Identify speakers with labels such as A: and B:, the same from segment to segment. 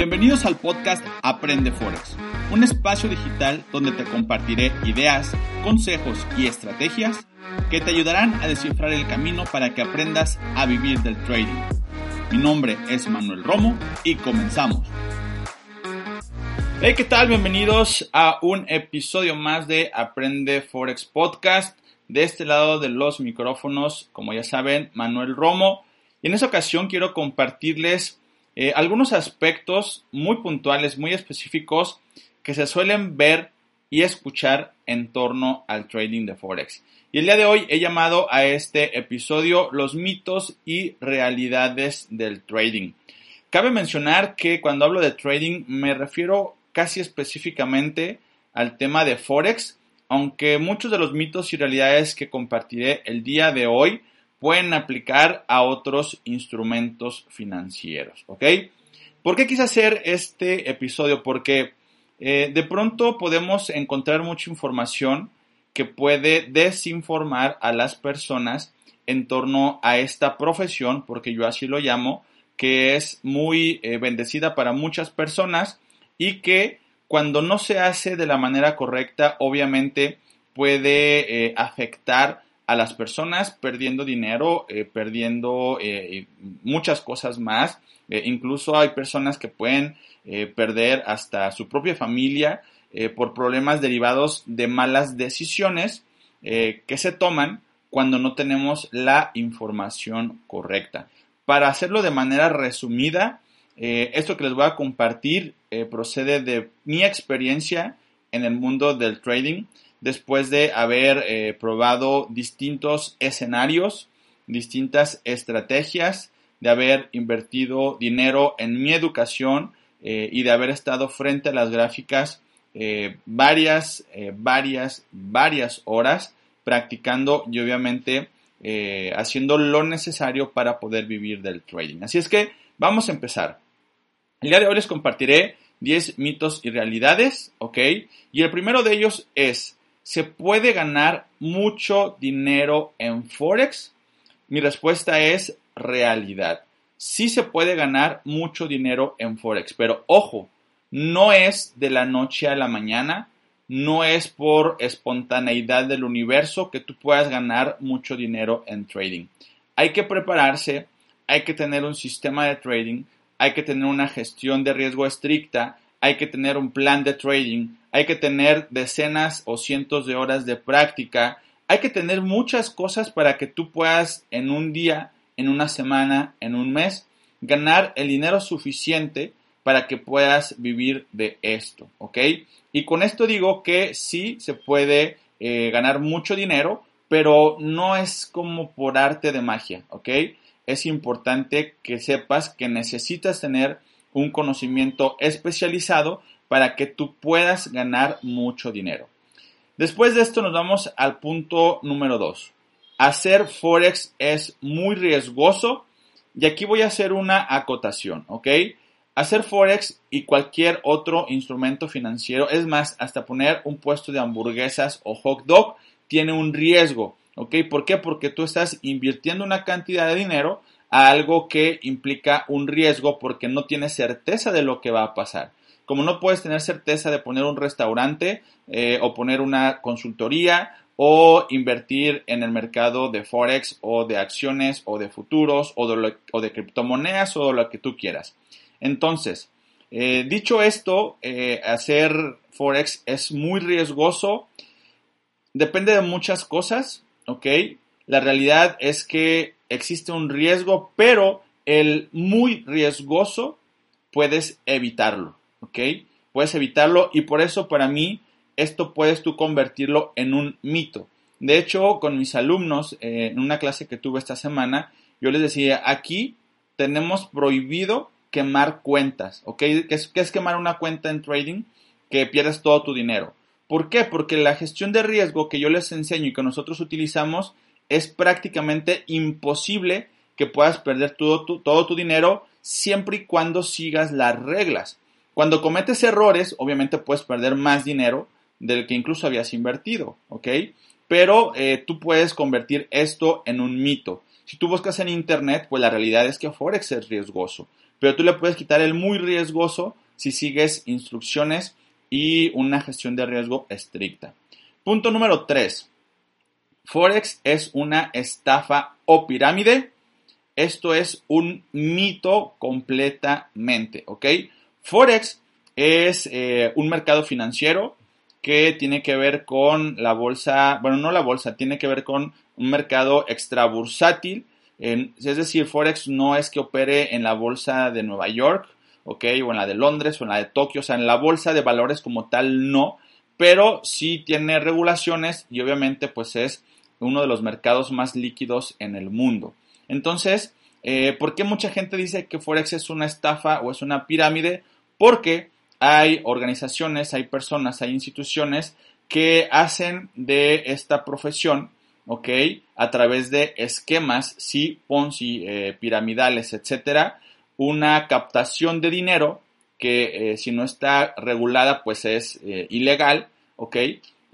A: Bienvenidos al podcast Aprende Forex, un espacio digital donde te compartiré ideas, consejos y estrategias que te ayudarán a descifrar el camino para que aprendas a vivir del trading. Mi nombre es Manuel Romo y comenzamos. Hey, ¿qué tal? Bienvenidos a un episodio más de Aprende Forex Podcast. De este lado de los micrófonos, como ya saben, Manuel Romo. Y en esta ocasión quiero compartirles eh, algunos aspectos muy puntuales, muy específicos que se suelen ver y escuchar en torno al trading de Forex. Y el día de hoy he llamado a este episodio los mitos y realidades del trading. Cabe mencionar que cuando hablo de trading me refiero casi específicamente al tema de Forex, aunque muchos de los mitos y realidades que compartiré el día de hoy pueden aplicar a otros instrumentos financieros, ¿ok? ¿Por qué quise hacer este episodio? Porque eh, de pronto podemos encontrar mucha información que puede desinformar a las personas en torno a esta profesión, porque yo así lo llamo, que es muy eh, bendecida para muchas personas y que cuando no se hace de la manera correcta, obviamente puede eh, afectar a las personas perdiendo dinero, eh, perdiendo eh, muchas cosas más. Eh, incluso hay personas que pueden perder hasta su propia familia por problemas derivados de malas decisiones que se toman cuando no tenemos la información correcta. Para hacerlo de manera resumida, esto que les voy a compartir procede de mi experiencia en el mundo del trading después de haber eh, probado distintos escenarios, distintas estrategias, de haber invertido dinero en mi educación eh, y de haber estado frente a las gráficas eh, varias, varias, varias horas practicando y obviamente haciendo lo necesario para poder vivir del trading. Así es que vamos a empezar. El día de hoy les compartiré 10 mitos y realidades, ¿ok? Y el primero de ellos es, ¿Se puede ganar mucho dinero en Forex? Mi respuesta es realidad. Sí se puede ganar mucho dinero en Forex, pero ojo, no es de la noche a la mañana, no es por espontaneidad del universo que tú puedas ganar mucho dinero en trading. Hay que prepararse, hay que tener un sistema de trading, hay que tener una gestión de riesgo estricta, hay que tener un plan de trading, hay que tener decenas o cientos de horas de práctica, hay que tener muchas cosas para que tú puedas en un día, en una semana, en un mes, ganar el dinero suficiente para que puedas vivir de esto, ¿ok? Y con esto digo que sí se puede eh, ganar mucho dinero, pero no es como por arte de magia, ¿ok? Es importante que sepas que necesitas tener un conocimiento especializado para que tú puedas ganar mucho dinero. Después de esto nos vamos al punto número 2. Hacer forex es muy riesgoso y aquí voy a hacer una acotación, ¿ok? Hacer forex y cualquier otro instrumento financiero, es más, hasta poner un puesto de hamburguesas o hot dog, tiene un riesgo, ¿ok? ¿Por qué? Porque tú estás invirtiendo una cantidad de dinero a algo que implica un riesgo porque no tienes certeza de lo que va a pasar. Como no puedes tener certeza de poner un restaurante eh, o poner una consultoría o invertir en el mercado de Forex o de acciones o de futuros o de, criptomonedas o lo que tú quieras. Entonces, eh, dicho esto, eh, hacer Forex es muy riesgoso. Depende de muchas cosas, ¿ok? La realidad es que existe un riesgo, pero el muy riesgoso puedes evitarlo, ¿ok? Puedes evitarlo y por eso para mí esto puedes tú convertirlo en un mito. De hecho, con mis alumnos, eh, en una clase que tuve esta semana, yo les decía, aquí tenemos prohibido quemar cuentas, ¿ok? ¿Qué es, es quemar una cuenta en trading? Que pierdes todo tu dinero. ¿Por qué? Porque la gestión de riesgo que yo les enseño y que nosotros utilizamos es prácticamente imposible que puedas perder todo tu, todo tu dinero siempre y cuando sigas las reglas. Cuando cometes errores, obviamente puedes perder más dinero del que incluso habías invertido, ¿ok? Pero eh, tú puedes convertir esto en un mito. Si tú buscas en Internet, pues la realidad es que Forex es riesgoso, pero tú le puedes quitar el muy riesgoso si sigues instrucciones y una gestión de riesgo estricta. Punto número 3. Forex es una estafa o pirámide. Esto es un mito completamente, ¿ok? Forex es eh, un mercado financiero que tiene que ver con la bolsa, bueno, no la bolsa, tiene que ver con un mercado extrabursátil. es decir, Forex no es que opere en la bolsa de Nueva York, ¿ok? O en la de Londres o en la de Tokio, o sea, en la bolsa de valores como tal no, pero sí tiene regulaciones y obviamente pues es uno de los mercados más líquidos en el mundo. Entonces, eh, ¿por qué mucha gente dice que Forex es una estafa o es una pirámide? Porque hay organizaciones, hay personas, hay instituciones que hacen de esta profesión, ¿ok? A través de esquemas, sí, Ponzi, eh, piramidales, etcétera, una captación de dinero que eh, si no está regulada, pues es eh, ilegal, ¿ok?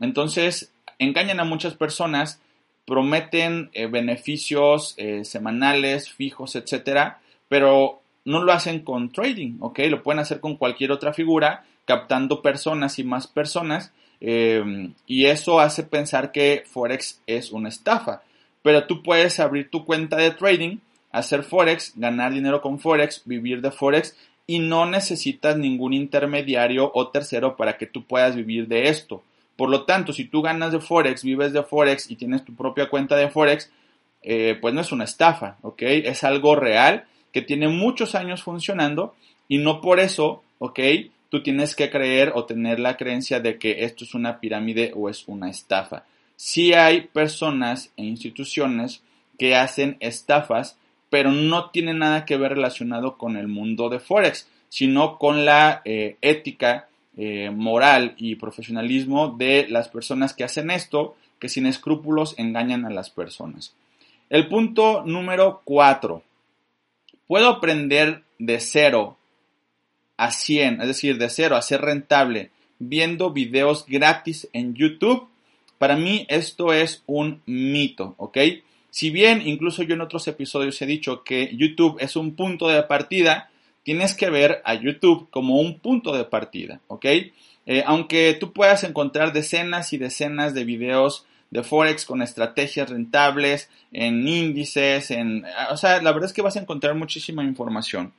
A: Entonces, engañan a muchas personas, prometen beneficios semanales, fijos, etcétera, pero no lo hacen con trading, ¿ok? Lo pueden hacer con cualquier otra figura, captando personas y más personas, em, y eso hace pensar que Forex es una estafa. Pero tú puedes abrir tu cuenta de trading, hacer Forex, ganar dinero con Forex, vivir de Forex, y no necesitas ningún intermediario o tercero para que tú puedas vivir de esto. Por lo tanto, si tú ganas de Forex, vives de Forex y tienes tu propia cuenta de Forex, eh, pues no es una estafa, ¿ok? Es algo real que tiene muchos años funcionando y no por eso, ¿ok? Tú tienes que creer o tener la creencia de que esto es una pirámide o es una estafa. Sí hay personas e instituciones que hacen estafas, pero no tiene nada que ver relacionado con el mundo de Forex, sino con la eh, ética eh, moral y profesionalismo de las personas que hacen esto, que sin escrúpulos engañan a las personas. El punto número cuatro. ¿Puedo aprender de cero a 100, es decir, de cero a ser rentable viendo videos gratis en YouTube? Para mí esto es un mito, ¿ok? Si bien incluso yo en otros episodios he dicho que YouTube es un punto de partida, tienes que ver a YouTube como un punto de partida, ¿ok? Eh, aunque tú puedas encontrar decenas y decenas de videos de Forex con estrategias rentables, en índices, en... O sea, la verdad es que vas a encontrar muchísima información.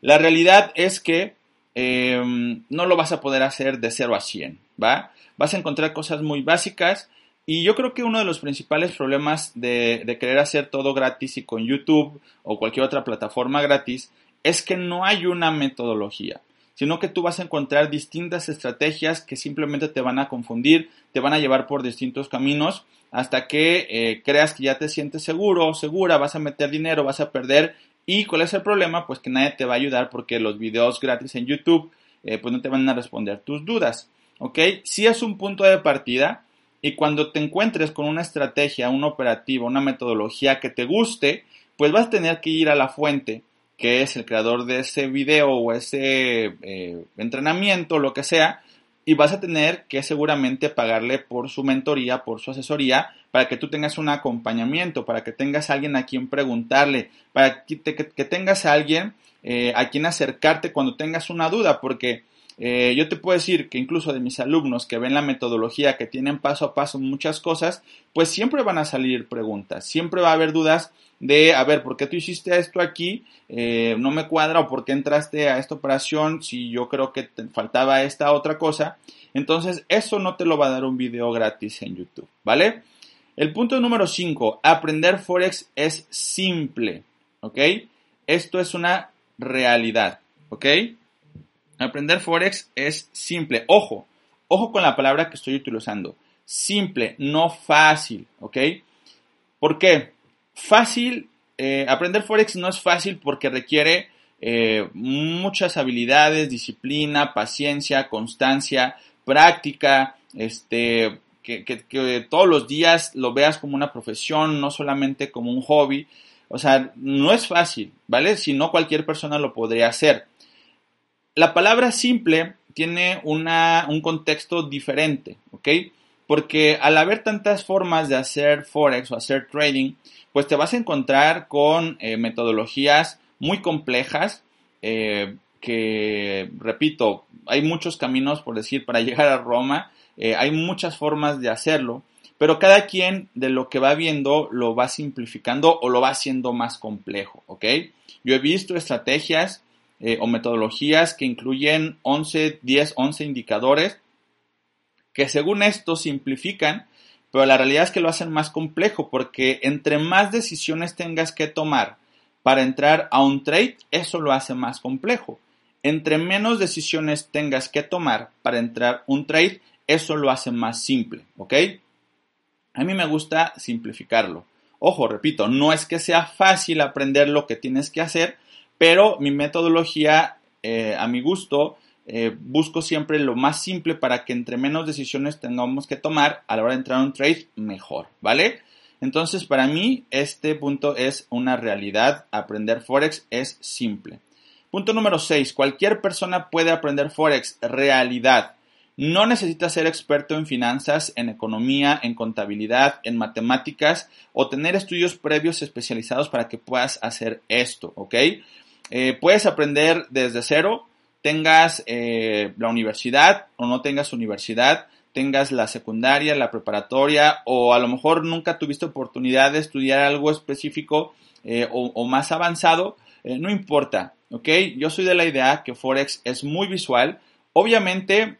A: La realidad es que em, no lo vas a poder hacer de 0 a 100, ¿va? Vas a encontrar cosas muy básicas y yo creo que uno de los principales problemas de, de querer hacer todo gratis y con YouTube o cualquier otra plataforma gratis es que no hay una metodología sino que tú vas a encontrar distintas estrategias que simplemente te van a confundir, te van a llevar por distintos caminos hasta que eh, creas que ya te sientes seguro segura, vas a meter dinero, vas a perder. Y cuál es el problema, pues que nadie te va a ayudar porque los videos gratis en YouTube eh, pues no te van a responder tus dudas, ¿ok? Si es un punto de partida y cuando te encuentres con una estrategia, un operativo, una metodología que te guste, pues vas a tener que ir a la fuente que es el creador de ese video o ese eh, entrenamiento, lo que sea, y vas a tener que seguramente pagarle por su mentoría, por su asesoría, para que tú tengas un acompañamiento, para que tengas a alguien a quien preguntarle, para que, tengas a alguien eh, a quien acercarte cuando tengas una duda, porque eh, yo te puedo decir que incluso de mis alumnos que ven la metodología, que tienen paso a paso muchas cosas, pues siempre van a salir preguntas, siempre va a haber dudas de, a ver, ¿por qué tú hiciste esto aquí? Eh, no me cuadra o por qué entraste a esta operación si yo creo que te faltaba esta otra cosa. Entonces, eso no te lo va a dar un video gratis en YouTube, ¿vale? El punto número 5, aprender Forex es simple, ¿ok? Esto es una realidad, ¿ok? Aprender Forex es simple. Ojo, ojo con la palabra que estoy utilizando. Simple, no fácil, ¿ok? ¿Por qué? Fácil, eh, aprender Forex no es fácil porque requiere eh, muchas habilidades, disciplina, paciencia, constancia, práctica, este, que, que, todos los días lo veas como una profesión, no solamente como un hobby. O sea, no es fácil, ¿vale? Si no, cualquier persona lo podría hacer. La palabra simple tiene una, un contexto diferente, ¿ok? Porque al haber tantas formas de hacer forex o hacer trading, pues te vas a encontrar con eh, metodologías muy complejas eh, que, repito, hay muchos caminos, por decir, para llegar a Roma, eh, hay muchas formas de hacerlo, pero cada quien de lo que va viendo lo va simplificando o lo va haciendo más complejo, ¿ok? Yo he visto estrategias o metodologías que incluyen 11, 10, 11 indicadores que según esto simplifican, pero la realidad es que lo hacen más complejo porque entre más decisiones tengas que tomar para entrar a un trade, eso lo hace más complejo. Entre menos decisiones tengas que tomar para entrar un trade, eso lo hace más simple, ¿ok? A mí me gusta simplificarlo. Ojo, repito, no es que sea fácil aprender lo que tienes que hacer, pero mi metodología, eh, a mi gusto, eh, busco siempre lo más simple para que entre menos decisiones tengamos que tomar a la hora de entrar a un trade, mejor, ¿vale? Entonces, para mí, este punto es una realidad. Aprender Forex es simple. Punto número 6. Cualquier persona puede aprender Forex. Realidad. No necesitas ser experto en finanzas, en economía, en contabilidad, en matemáticas o tener estudios previos especializados para que puedas hacer esto, ¿ok? Eh, puedes aprender desde cero tengas eh, la universidad o no tengas universidad, tengas la secundaria, la preparatoria o a lo mejor nunca tuviste oportunidad de estudiar algo específico eh, o, más avanzado, eh, no importa, ¿ok? Yo soy de la idea que Forex es muy visual. Obviamente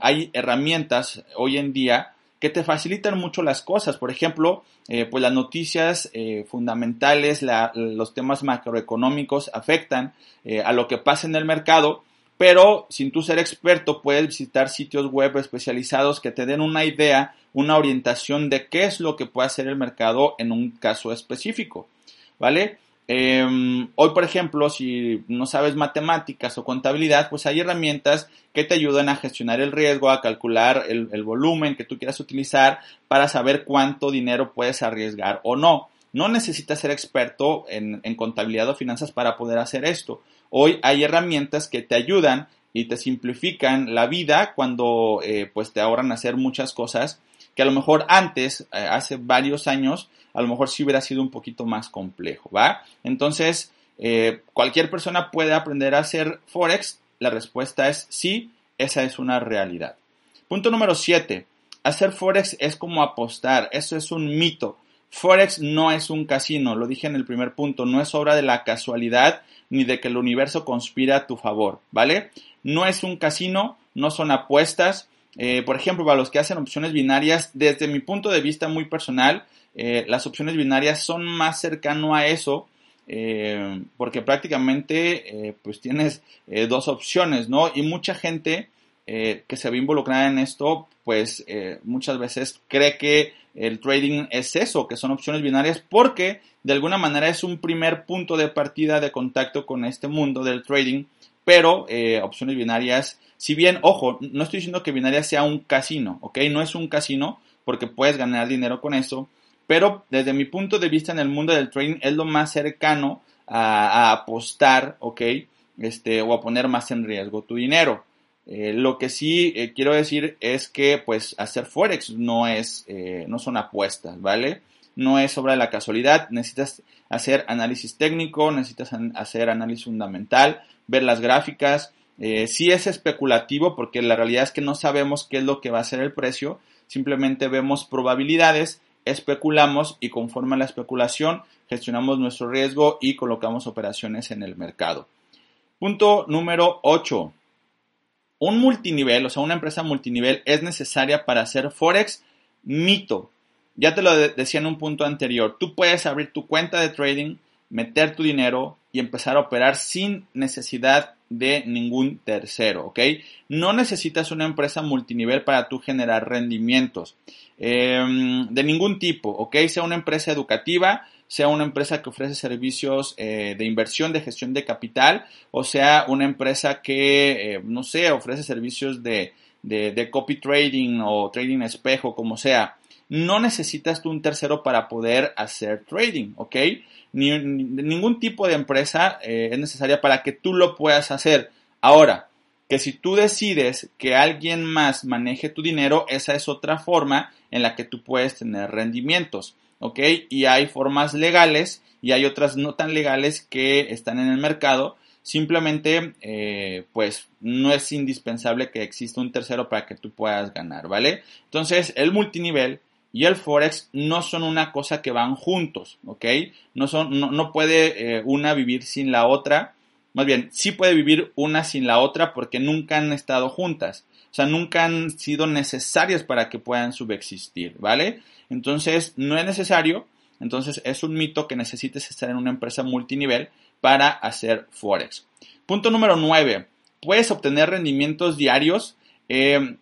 A: hay herramientas hoy en día que te facilitan mucho las cosas. Por ejemplo, pues las noticias fundamentales, los temas macroeconómicos afectan a lo que pasa en el mercado pero sin tú ser experto puedes visitar sitios web especializados que te den una idea, una orientación de qué es lo que puede hacer el mercado en un caso específico, ¿vale? Em, hoy, por ejemplo, si no sabes matemáticas o contabilidad, pues hay herramientas que te ayudan a gestionar el riesgo, a calcular el, volumen que tú quieras utilizar para saber cuánto dinero puedes arriesgar o no. No necesitas ser experto en, contabilidad o finanzas para poder hacer esto. Hoy hay herramientas que te ayudan y te simplifican la vida cuando eh, pues te ahorran hacer muchas cosas que a lo mejor antes, eh, hace varios años, a lo mejor sí hubiera sido un poquito más complejo, ¿va? Entonces, eh, cualquier persona puede aprender a hacer Forex. La respuesta es sí, esa es una realidad. Punto número 7. Hacer Forex es como apostar, eso es un mito. Forex no es un casino, lo dije en el primer punto, no es obra de la casualidad ni de que el universo conspira a tu favor, ¿vale? No es un casino, no son apuestas. Eh, por ejemplo, para los que hacen opciones binarias, desde mi punto de vista muy personal, eh, las opciones binarias son más cercano a eso, eh, porque prácticamente pues tienes dos opciones, ¿no? Y mucha gente que se ve involucrada en esto, pues muchas veces cree que el trading es eso, que son opciones binarias, porque de alguna manera es un primer punto de partida de contacto con este mundo del trading, pero opciones binarias, si bien, ojo, no estoy diciendo que binaria sea un casino, ¿ok? No es un casino porque puedes ganar dinero con eso, pero desde mi punto de vista en el mundo del trading es lo más cercano a, apostar, ¿ok? Este, o a poner más en riesgo tu dinero. Eh, lo que sí eh, quiero decir es que pues hacer forex no es eh, no son apuestas, ¿vale? No es obra de la casualidad, necesitas hacer análisis técnico, necesitas hacer análisis fundamental, ver las gráficas. Sí es especulativo porque la realidad es que no sabemos qué es lo que va a ser el precio, simplemente vemos probabilidades, especulamos y conforme a la especulación gestionamos nuestro riesgo y colocamos operaciones en el mercado. Punto número 8 un multinivel, o sea, una empresa multinivel es necesaria para hacer Forex mito. Ya te lo decía en un punto anterior, tú puedes abrir tu cuenta de trading, meter tu dinero y empezar a operar sin necesidad de ningún tercero, ¿ok? No necesitas una empresa multinivel para tú generar rendimientos em, de ningún tipo, ¿ok? Sea una empresa educativa, sea una empresa que ofrece servicios eh, de inversión, de gestión de capital, o sea una empresa que, eh, no sé, ofrece servicios de, de, copy trading o trading espejo, como sea. No necesitas tú un tercero para poder hacer trading, ¿ok? Ni, ningún tipo de empresa eh, es necesaria para que tú lo puedas hacer. Ahora, que si tú decides que alguien más maneje tu dinero, esa es otra forma en la que tú puedes tener rendimientos, ¿ok? Y hay formas legales y hay otras no tan legales que están en el mercado. Simplemente, eh, pues no es indispensable que exista un tercero para que tú puedas ganar, ¿vale? Entonces, el multinivel y el Forex no son una cosa que van juntos, ¿ok? No, son, no, puede eh, una vivir sin la otra. Más bien, sí puede vivir una sin la otra porque nunca han estado juntas. O sea, nunca han sido necesarias para que puedan subexistir, ¿vale? Entonces, no es necesario. Entonces, es un mito que necesites estar en una empresa multinivel para hacer Forex. Punto número 9. Puedes obtener rendimientos diarios. Eh,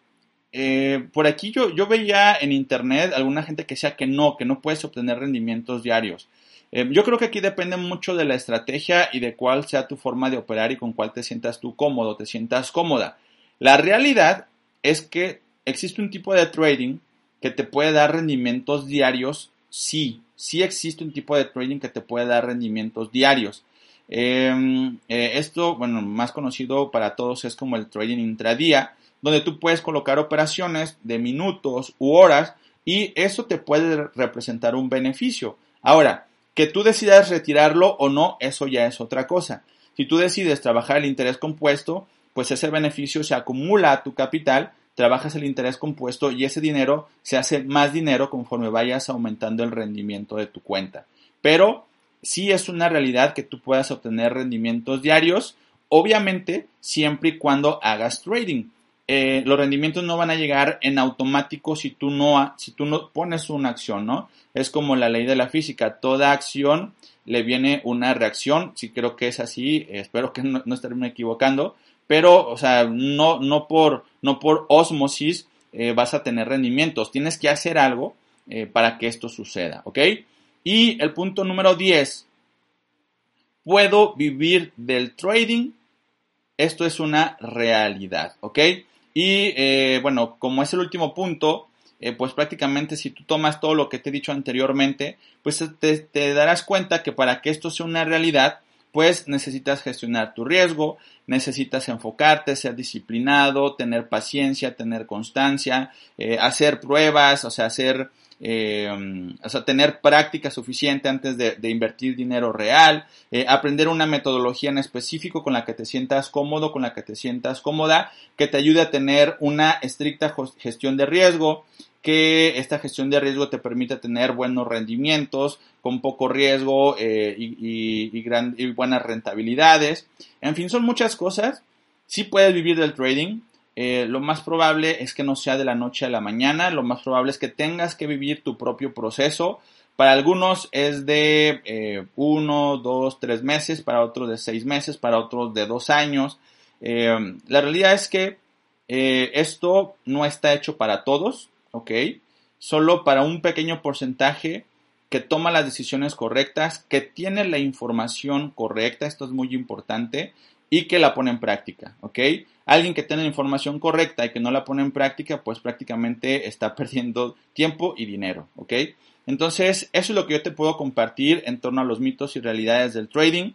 A: eh, por aquí yo, yo veía en internet alguna gente que decía que no, que no puedes obtener rendimientos diarios. Eh, yo creo que aquí depende mucho de la estrategia y de cuál sea tu forma de operar y con cuál te sientas tú cómodo, te sientas cómoda. La realidad es que existe un tipo de trading que te puede dar rendimientos diarios, sí, sí existe un tipo de trading que te puede dar rendimientos diarios. Em, eh, esto, bueno, más conocido para todos es como el trading intradía, donde tú puedes colocar operaciones de minutos u horas y eso te puede representar un beneficio. Ahora, que tú decidas retirarlo o no, eso ya es otra cosa. Si tú decides trabajar el interés compuesto, pues ese beneficio se acumula a tu capital, trabajas el interés compuesto y ese dinero se hace más dinero conforme vayas aumentando el rendimiento de tu cuenta. Pero sí es una realidad que tú puedas obtener rendimientos diarios, obviamente siempre y cuando hagas trading. Eh, los rendimientos no van a llegar en automático si tú no, si tú no pones una acción, ¿no? Es como la ley de la física, toda acción le viene una reacción, si creo que es así, espero que no, no estarme equivocando, pero, o sea, no, no, por, no por osmosis eh, vas a tener rendimientos, tienes que hacer algo eh, para que esto suceda, ¿ok? Y el punto número 10, puedo vivir del trading, esto es una realidad, ¿ok? Y eh, bueno, como es el último punto, eh, pues prácticamente si tú tomas todo lo que te he dicho anteriormente, pues te, darás cuenta que para que esto sea una realidad, pues necesitas gestionar tu riesgo, necesitas enfocarte, ser disciplinado, tener paciencia, tener constancia, eh, hacer pruebas, o sea, hacer eh, o sea, tener práctica suficiente antes de, invertir dinero real, eh, aprender una metodología en específico con la que te sientas cómodo, con la que te sientas cómoda, que te ayude a tener una estricta gestión de riesgo, que esta gestión de riesgo te permita tener buenos rendimientos, con poco riesgo eh, y, y buenas rentabilidades. En fin, son muchas cosas. Sí puedes vivir del trading, eh, lo más probable es que no sea de la noche a la mañana, lo más probable es que tengas que vivir tu propio proceso. Para algunos es de eh, uno, dos, tres meses, para otros de seis meses, para otros de dos años. Eh, la realidad es que esto no está hecho para todos, ¿ok? Solo para un pequeño porcentaje que toma las decisiones correctas, que tiene la información correcta, esto es muy importante, y que la pone en práctica, ¿ok? Alguien que tiene la información correcta y que no la pone en práctica, pues prácticamente está perdiendo tiempo y dinero, ¿ok? Entonces, eso es lo que yo te puedo compartir en torno a los mitos y realidades del trading.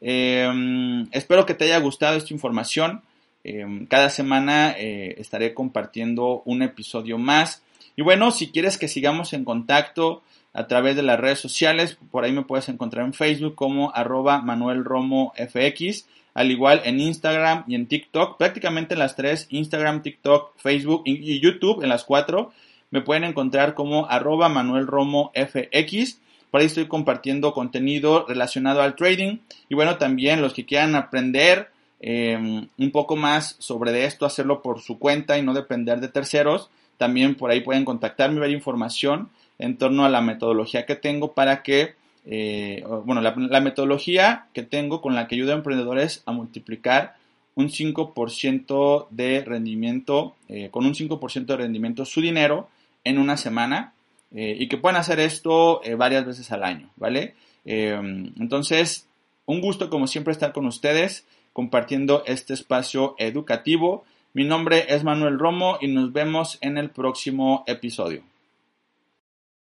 A: Em, espero que te haya gustado esta información. Em, cada semana eh, estaré compartiendo un episodio más. Y bueno, si quieres que sigamos en contacto a través de las redes sociales, por ahí me puedes encontrar en Facebook como arroba Manuel Romo FX al igual en Instagram y en TikTok, prácticamente en las tres, Instagram, TikTok, Facebook y, YouTube, en las cuatro, me pueden encontrar como arroba Manuel Romo FX. Por ahí estoy compartiendo contenido relacionado al trading. Y bueno, también los que quieran aprender em, un poco más sobre esto, hacerlo por su cuenta y no depender de terceros, también por ahí pueden contactarme y ver información en torno a la metodología que tengo para que eh, bueno, la, metodología que tengo con la que ayudo a emprendedores a multiplicar un 5% de rendimiento, eh, con un 5% de rendimiento su dinero en una semana eh, y que puedan hacer esto varias veces al año, ¿vale? entonces, un gusto como siempre estar con ustedes compartiendo este espacio educativo. Mi nombre es Manuel Romo y nos vemos en el próximo episodio.